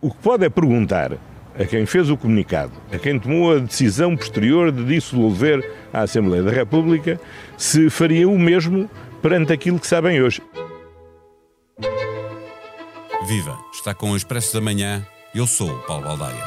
O que pode é perguntar a quem fez o comunicado, a quem tomou a decisão posterior de dissolver a Assembleia da República, se faria o mesmo perante aquilo que sabem hoje. Viva! Está com o Expresso da Manhã. Eu sou o Paulo Baldaia.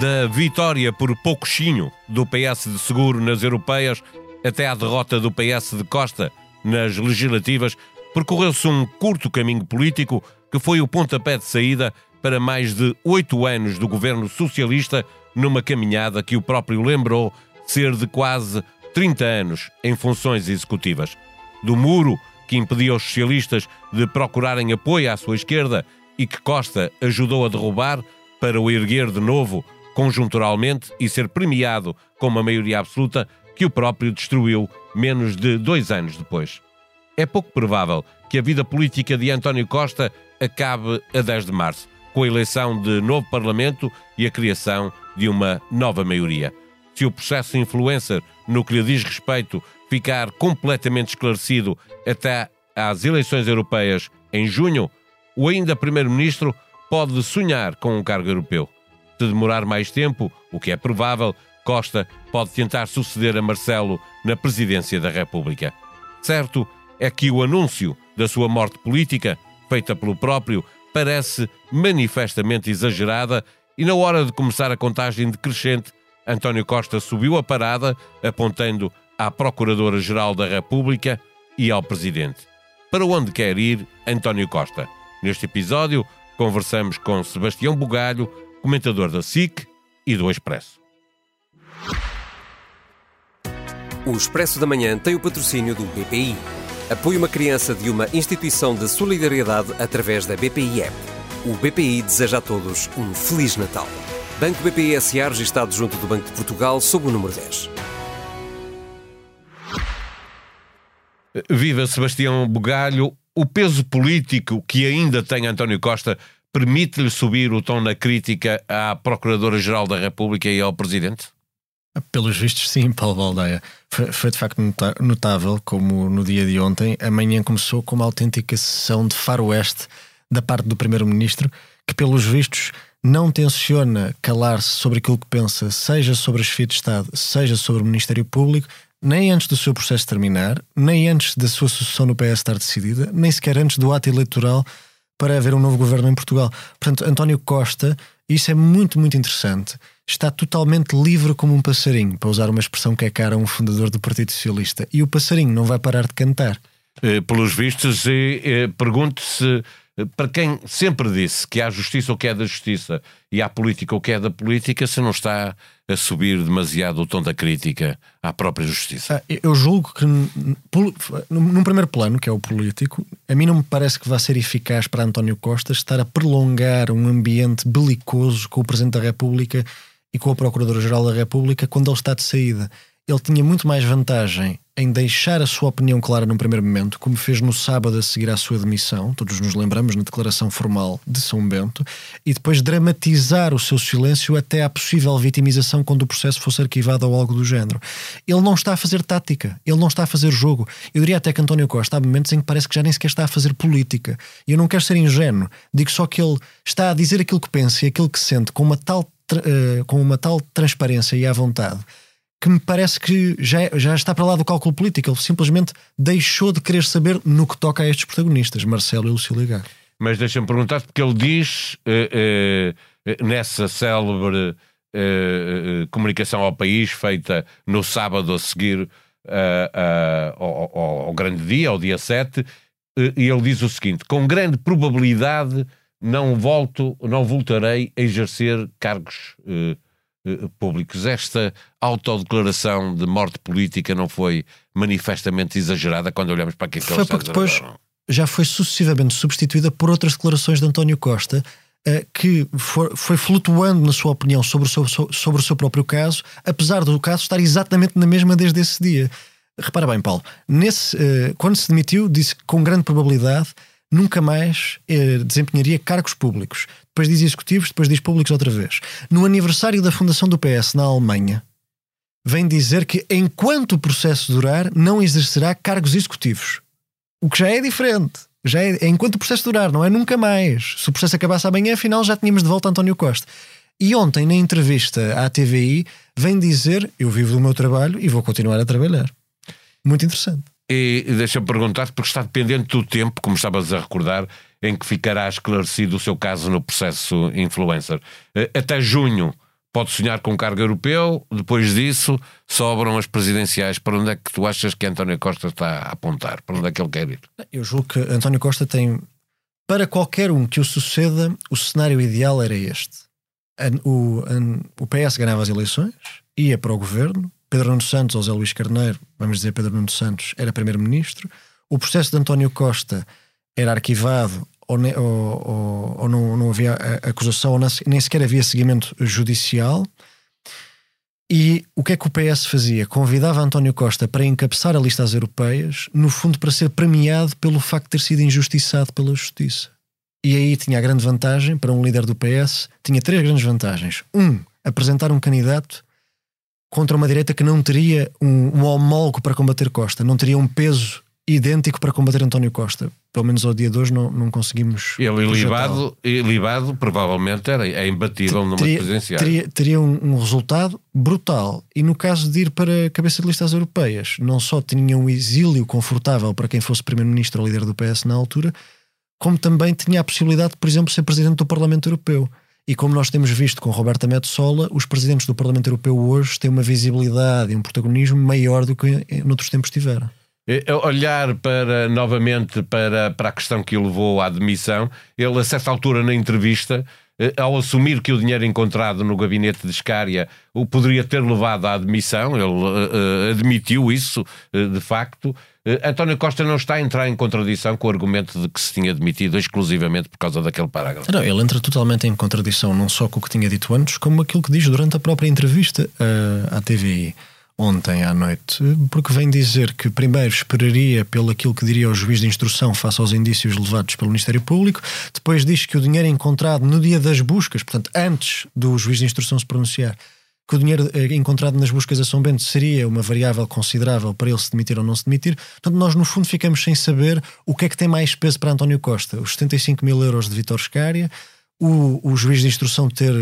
Da vitória por poucochinho do PS de Seguro nas europeias até à derrota do PS de Costa nas legislativas, percorreu-se um curto caminho político que foi o pontapé de saída para mais de oito anos do governo socialista, numa caminhada que o próprio lembrou ser de quase 30 anos em funções executivas. Do muro que impedia os socialistas de procurarem apoio à sua esquerda e que Costa ajudou a derrubar para o erguer de novo, conjunturalmente, e ser premiado com uma maioria absoluta que o próprio destruiu menos de dois anos depois. É pouco provável que a vida política de António Costa acabe a 10 de março, com a eleição de novo Parlamento e a criação de uma nova maioria se o processo influencer, no que lhe diz respeito, ficar completamente esclarecido até às eleições europeias em junho, o ainda Primeiro-Ministro pode sonhar com um cargo europeu. Se demorar mais tempo, o que é provável, Costa pode tentar suceder a Marcelo na presidência da República. Certo é que o anúncio da sua morte política, feita pelo próprio, parece manifestamente exagerada e na hora de começar a contagem decrescente, António Costa subiu a parada, apontando à Procuradora-Geral da República e ao Presidente. Para onde quer ir António Costa? Neste episódio, conversamos com Sebastião Bugalho, comentador da SIC e do Expresso. O Expresso da Manhã tem o patrocínio do BPI. Apoie uma criança de uma instituição de solidariedade através da BPI App. O BPI deseja a todos um Feliz Natal. Banco BPI SA, registado junto do Banco de Portugal, sob o número 10. Viva Sebastião Bugalho. O peso político que ainda tem António Costa permite-lhe subir o tom na crítica à Procuradora-Geral da República e ao Presidente? Pelos vistos, sim, Paulo Baldeia. Foi, foi, de facto notável como no dia de ontem a manhã começou com uma autêntica sessão de faroeste da parte do Primeiro-Ministro, que pelos vistos não tenciona calar-se sobre aquilo que pensa, seja sobre a chefia de Estado, seja sobre o Ministério Público, nem antes do seu processo terminar, nem antes da sua sucessão no PS estar decidida, nem sequer antes do ato eleitoral para haver um novo governo em Portugal. Portanto, António Costa, isso é muito, muito interessante, está totalmente livre como um passarinho, para usar uma expressão que é cara a um fundador do Partido Socialista. E o passarinho não vai parar de cantar. Eh, pelos vistos, eh, pergunto-se para quem sempre disse que há justiça o que é da justiça e há política o que é da política, se não está a subir demasiado o tom da crítica à própria justiça. Ah, eu julgo que, num primeiro plano, que é o político, a mim não me parece que vá ser eficaz para António Costa estar a prolongar um ambiente belicoso com o Presidente da República e com a Procuradora-Geral da República quando ele está de saída ele tinha muito mais vantagem em deixar a sua opinião clara num primeiro momento, como fez no sábado a seguir à sua demissão, todos nos lembramos na declaração formal de São Bento, e depois dramatizar o seu silêncio até à possível vitimização quando o processo fosse arquivado ou algo do género. Ele não está a fazer tática, ele não está a fazer jogo. Eu diria até que António Costa há momentos em que parece que já nem sequer está a fazer política. E eu não quero ser ingênuo, digo só que ele está a dizer aquilo que pensa e aquilo que sente com uma tal, uh, com uma tal transparência e à vontade que me parece que já, já está para lá do cálculo político. Ele simplesmente deixou de querer saber no que toca a estes protagonistas, Marcelo e Lucília Gago. Mas deixa-me perguntar porque ele diz uh, uh, nessa célebre uh, comunicação ao país feita no sábado a seguir ao, ao, ao, grande dia, ao dia 7, e ele diz o seguinte: com grande probabilidade não volto, não voltarei a exercer cargos eh, públicos. Esta autodeclaração de morte política não foi manifestamente exagerada quando olhamos para aquilo que Foi porque depois já foi sucessivamente substituída por outras declarações de António Costa eh, que foi flutuando na sua opinião sobre o seu, sobre o seu próprio caso, apesar do caso estar exatamente na mesma desde esse dia. Repara bem, Paulo, nesse, eh, quando se demitiu, disse que com grande probabilidade nunca mais eh, desempenharia cargos públicos. Depois diz executivos, depois diz públicos outra vez. No aniversário da fundação do PS na Alemanha, vem dizer que enquanto o processo durar, não exercerá cargos executivos. O que já é diferente. Já é, é enquanto o processo durar, não é nunca mais. Se o processo acabasse amanhã, afinal já tínhamos de volta António Costa. E ontem, na entrevista à TVI, vem dizer: Eu vivo do meu trabalho e vou continuar a trabalhar. Muito interessante. E deixa-me perguntar, porque está dependente do tempo, como estavas a recordar, em que ficará esclarecido o seu caso no processo influencer. Eh, até junho pode sonhar com cargo europeu, depois disso sobram as presidenciais. Para onde é que tu achas que António Costa está a apontar? Para onde é que ele quer ir? Eu julgo que António Costa tem, para qualquer um que o suceda, o cenário ideal era este. O, o PS ganhava as eleições, ia para o governo, Pedro Nuno Santos ou José Luís Carneiro, vamos dizer Pedro Nuno Santos, era primeiro-ministro, o processo de António Costa era arquivado ou, ne, ou, ou, ou não, não, havia acusação, ou nem sequer havia seguimento judicial. E o que é que o PS fazia? Convidava António Costa para encabeçar a lista às europeias, no fundo para ser premiado pelo facto de ter sido injustiçado pela justiça. E aí tinha a grande vantagem para um líder do PS, tinha três grandes vantagens. Um, apresentar um candidato contra uma direita que não teria um, um homólogo para combater Costa, não teria um peso idêntico para combater António Costa. Pelo menos ao dia de hoje não, não conseguimos. Ele libado, libado provavelmente era, é imbatível numa teria, presidencial. Teria, teria um, um, resultado brutal. E no caso de ir para a cabeça de listas europeias, não só tinha um exílio confortável para quem fosse primeiro-ministro ou líder do PS na altura, como também tinha a possibilidade de, por exemplo, ser presidente do Parlamento Europeu. E como nós temos visto com Roberta Metsola, os presidentes do Parlamento Europeu hoje têm uma visibilidade e um protagonismo maior do que noutros tempos tiveram. Olhar para novamente para, para a questão que o levou à demissão, ele a certa altura na entrevista eh, ao assumir que o dinheiro encontrado no gabinete de Escária o poderia ter levado à demissão, ele uh, admitiu isso, uh, de facto. Uh, António Costa não está a entrar em contradição com o argumento de que se tinha demitido exclusivamente por causa daquele parágrafo. Não, ele entra totalmente em contradição, não só com o que tinha dito antes, como aquilo que diz durante a própria entrevista à TVI ontem à noite, porque vem dizer que primeiro esperaria pelo aquilo que diria o juiz de instrução face aos indícios levados pelo Ministério Público, depois diz que o dinheiro encontrado no dia das buscas, portanto, antes do juiz de instrução se pronunciar, que o dinheiro eh, encontrado nas buscas a São Bento seria uma variável considerável para ele se demitir ou não se demitir. Portanto, nós no fundo ficamos sem saber o que é que tem mais peso para António Costa: os 75 mil euros de Vitor Scária, o, o juiz de instrução ter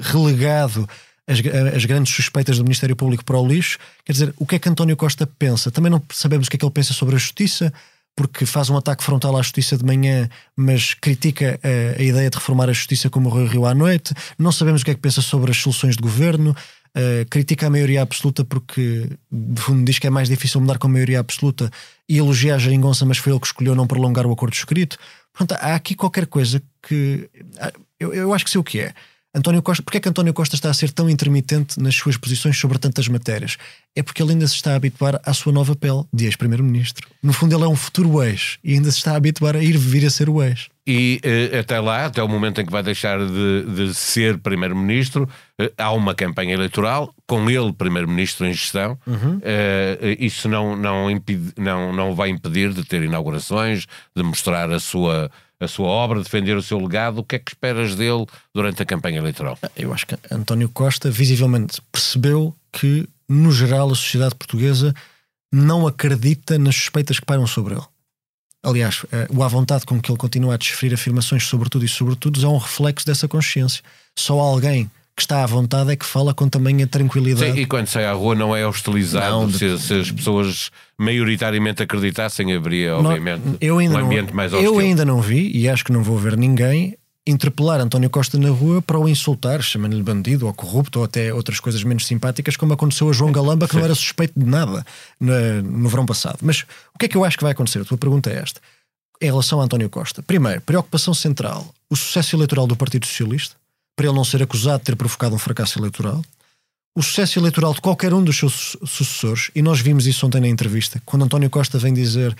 relegado as, as, grandes suspeitas do Ministério Público para o lixo. Quer dizer, o que é que António Costa pensa? Também não sabemos o que é que ele pensa sobre a justiça, porque faz um ataque frontal à justiça de manhã, mas critica a, a ideia de reformar a justiça como o Rio Rio à noite. Não sabemos o que é que pensa sobre as soluções de governo. Uh, critica a maioria absoluta porque, de fundo, diz que é mais difícil mudar com a maioria absoluta e elogia a Jeringonça, mas foi ele que escolheu não prolongar o acordo escrito. Portanto, há aqui qualquer coisa que. Eu, eu acho que sei o que é. António Costa, porque é que António Costa está a ser tão intermitente nas suas posições sobre tantas matérias? É porque ele ainda se está a habituar à sua nova pele de ex-primeiro-ministro. No fundo, ele é um futuro ex e ainda se está a habituar a ir vir a ser o ex. E uh, até lá, até o momento em que vai deixar de, de ser primeiro-ministro, uh, há uma campanha eleitoral com ele primeiro-ministro em gestão. Uhum. Uh, isso não, não, impede, não, não vai impedir de ter inaugurações, de mostrar a sua a sua obra, defender o seu legado. O que é que esperas dele durante a campanha eleitoral? Eu acho que António Costa visivelmente percebeu que, no geral, a sociedade portuguesa não acredita nas suspeitas que pairam sobre ele. Aliás, eh, o à vontade com que ele continua a desferir afirmações sobre tudo e sobre todos é um reflexo dessa consciência. Só alguém que está à vontade é que fala com tamanha tranquilidade. Sim, e quando sai à rua não é hostilizado. Não, se, se, as pessoas maioritariamente acreditassem, haveria, obviamente, eu ainda um ambiente não, mais hostil. Eu ainda não vi, e acho que não vou ver ninguém interpelar António Costa na rua para o insultar, chamando-lhe bandido ou corrupto ou até outras coisas menos simpáticas, como aconteceu a João Galamba, que não era suspeito de nada no, no verão passado. Mas o que é que eu acho que vai acontecer? A tua pergunta é esta. Em relação a António Costa, primeiro, preocupação central, o sucesso eleitoral do Partido Socialista, para ele não ser acusado de ter provocado um fracasso eleitoral, o sucesso eleitoral de qualquer um dos seus sucessores, e nós vimos isso ontem na entrevista, quando António Costa vem dizer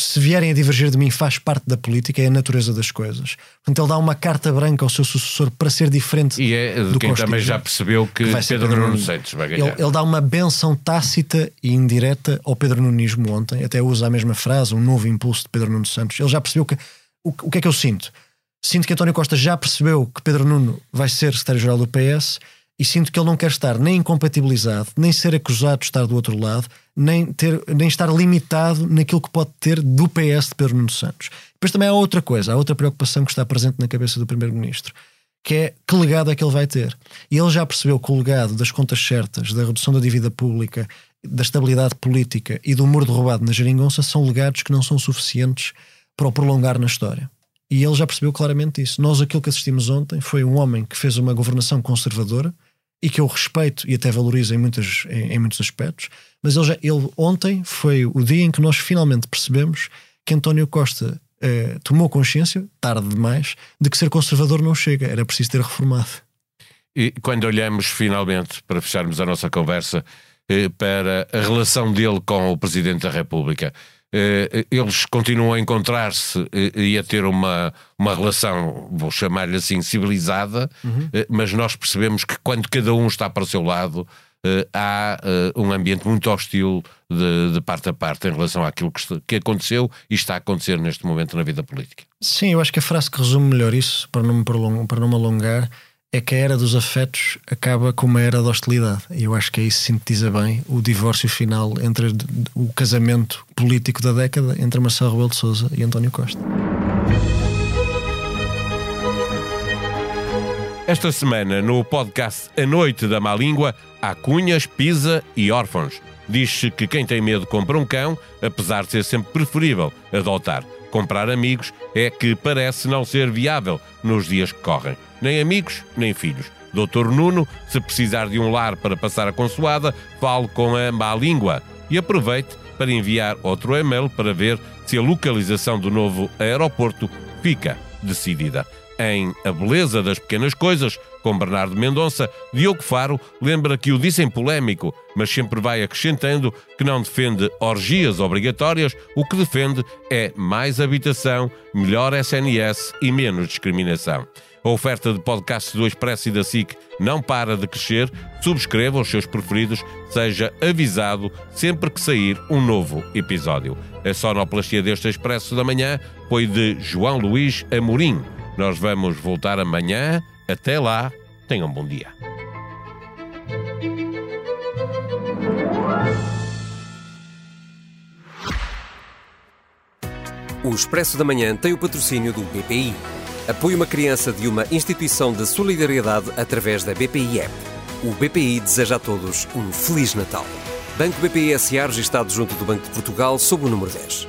se vierem a divergir de mim faz parte da política, é a natureza das coisas. Portanto, ele dá uma carta branca ao seu sucessor para ser diferente e é do quem também já percebeu que, que Pedro Nuno Santos vai ganhar. Ele, ele, dá uma benção tácita e indireta ao Pedro Nunismo ontem, até usa a mesma frase, um novo impulso de Pedro Nuno Santos. Ele já percebeu que o, o que é que eu sinto? Sinto que António Costa já percebeu que Pedro Nuno vai ser secretário-geral do PS e sinto que ele não quer estar nem incompatibilizado, nem ser acusado de estar do outro lado, nem, ter, nem estar limitado naquilo que pode ter do PS de Pedro Nuno Santos. Depois também há outra coisa, há outra preocupação que está presente na cabeça do Primeiro-Ministro, que é que legado é que ele vai ter. E ele já percebeu que o legado das contas certas, da redução da dívida pública, da estabilidade política e do mordo roubado na geringonça são legados que não são suficientes para o prolongar na história. E ele já percebeu claramente isso. Nós, aquilo que assistimos ontem, foi um homem que fez uma governação conservadora e que eu respeito e até valorizo em, muitas, em, em muitos aspectos, mas ele, já, ele ontem foi o dia em que nós finalmente percebemos que António Costa eh, tomou consciência, tarde demais, de que ser conservador não chega, era preciso ter reformado. E quando olhamos finalmente, para fecharmos a nossa conversa, eh, para a relação dele com o Presidente da República, eles continuam a encontrar-se eh, e a ter uma, uma relação, vou chamar-lhe assim, civilizada, uhum. Eh, mas nós percebemos que quando cada um está para o seu lado, há um ambiente muito hostil de, de, parte a parte em relação àquilo que, que aconteceu e está a acontecer neste momento na vida política. Sim, eu acho que a frase que resume melhor isso, para não me, prolongar, para não me alongar, é que a era dos afetos acaba com uma era da hostilidade. E eu acho que aí se sintetiza bem o divórcio final entre o casamento político da década entre Marcelo Rebelo de Sousa e António Costa. Esta semana, no podcast A Noite da Má Língua, há cunhas, pisa e órfãos. Diz-se que quem tem medo compra um cão, apesar de ser sempre preferível adotar. Comprar amigos é que parece não ser viável nos dias que correm. Nem amigos, nem filhos. Doutor Nuno, se precisar de um lar para passar a consoada, fale com a má língua e aproveite para enviar outro e-mail para ver se a localização do novo aeroporto fica decidida. Em A Beleza das Pequenas Coisas, com Bernardo Mendonça, Diogo Faro lembra que o disse em polémico, mas sempre vai acrescentando que não defende orgias obrigatórias, o que defende é mais habitação, melhor SNS e menos discriminação. A oferta de podcasts do Expresso e da SIC não para de crescer. Subscreva os seus preferidos, seja avisado sempre que sair um novo episódio. A sonoplastia deste Expresso da Manhã foi de João Luís Amorim. Nós vamos voltar amanhã. Até lá, tenham um bom dia. O Expresso da Manhã tem o patrocínio do BPI. Apoie uma criança de uma instituição de solidariedade através da BPI App. O BPI deseja a todos um Feliz Natal. Banco BPI SA registado junto do Banco de Portugal sob o número 10.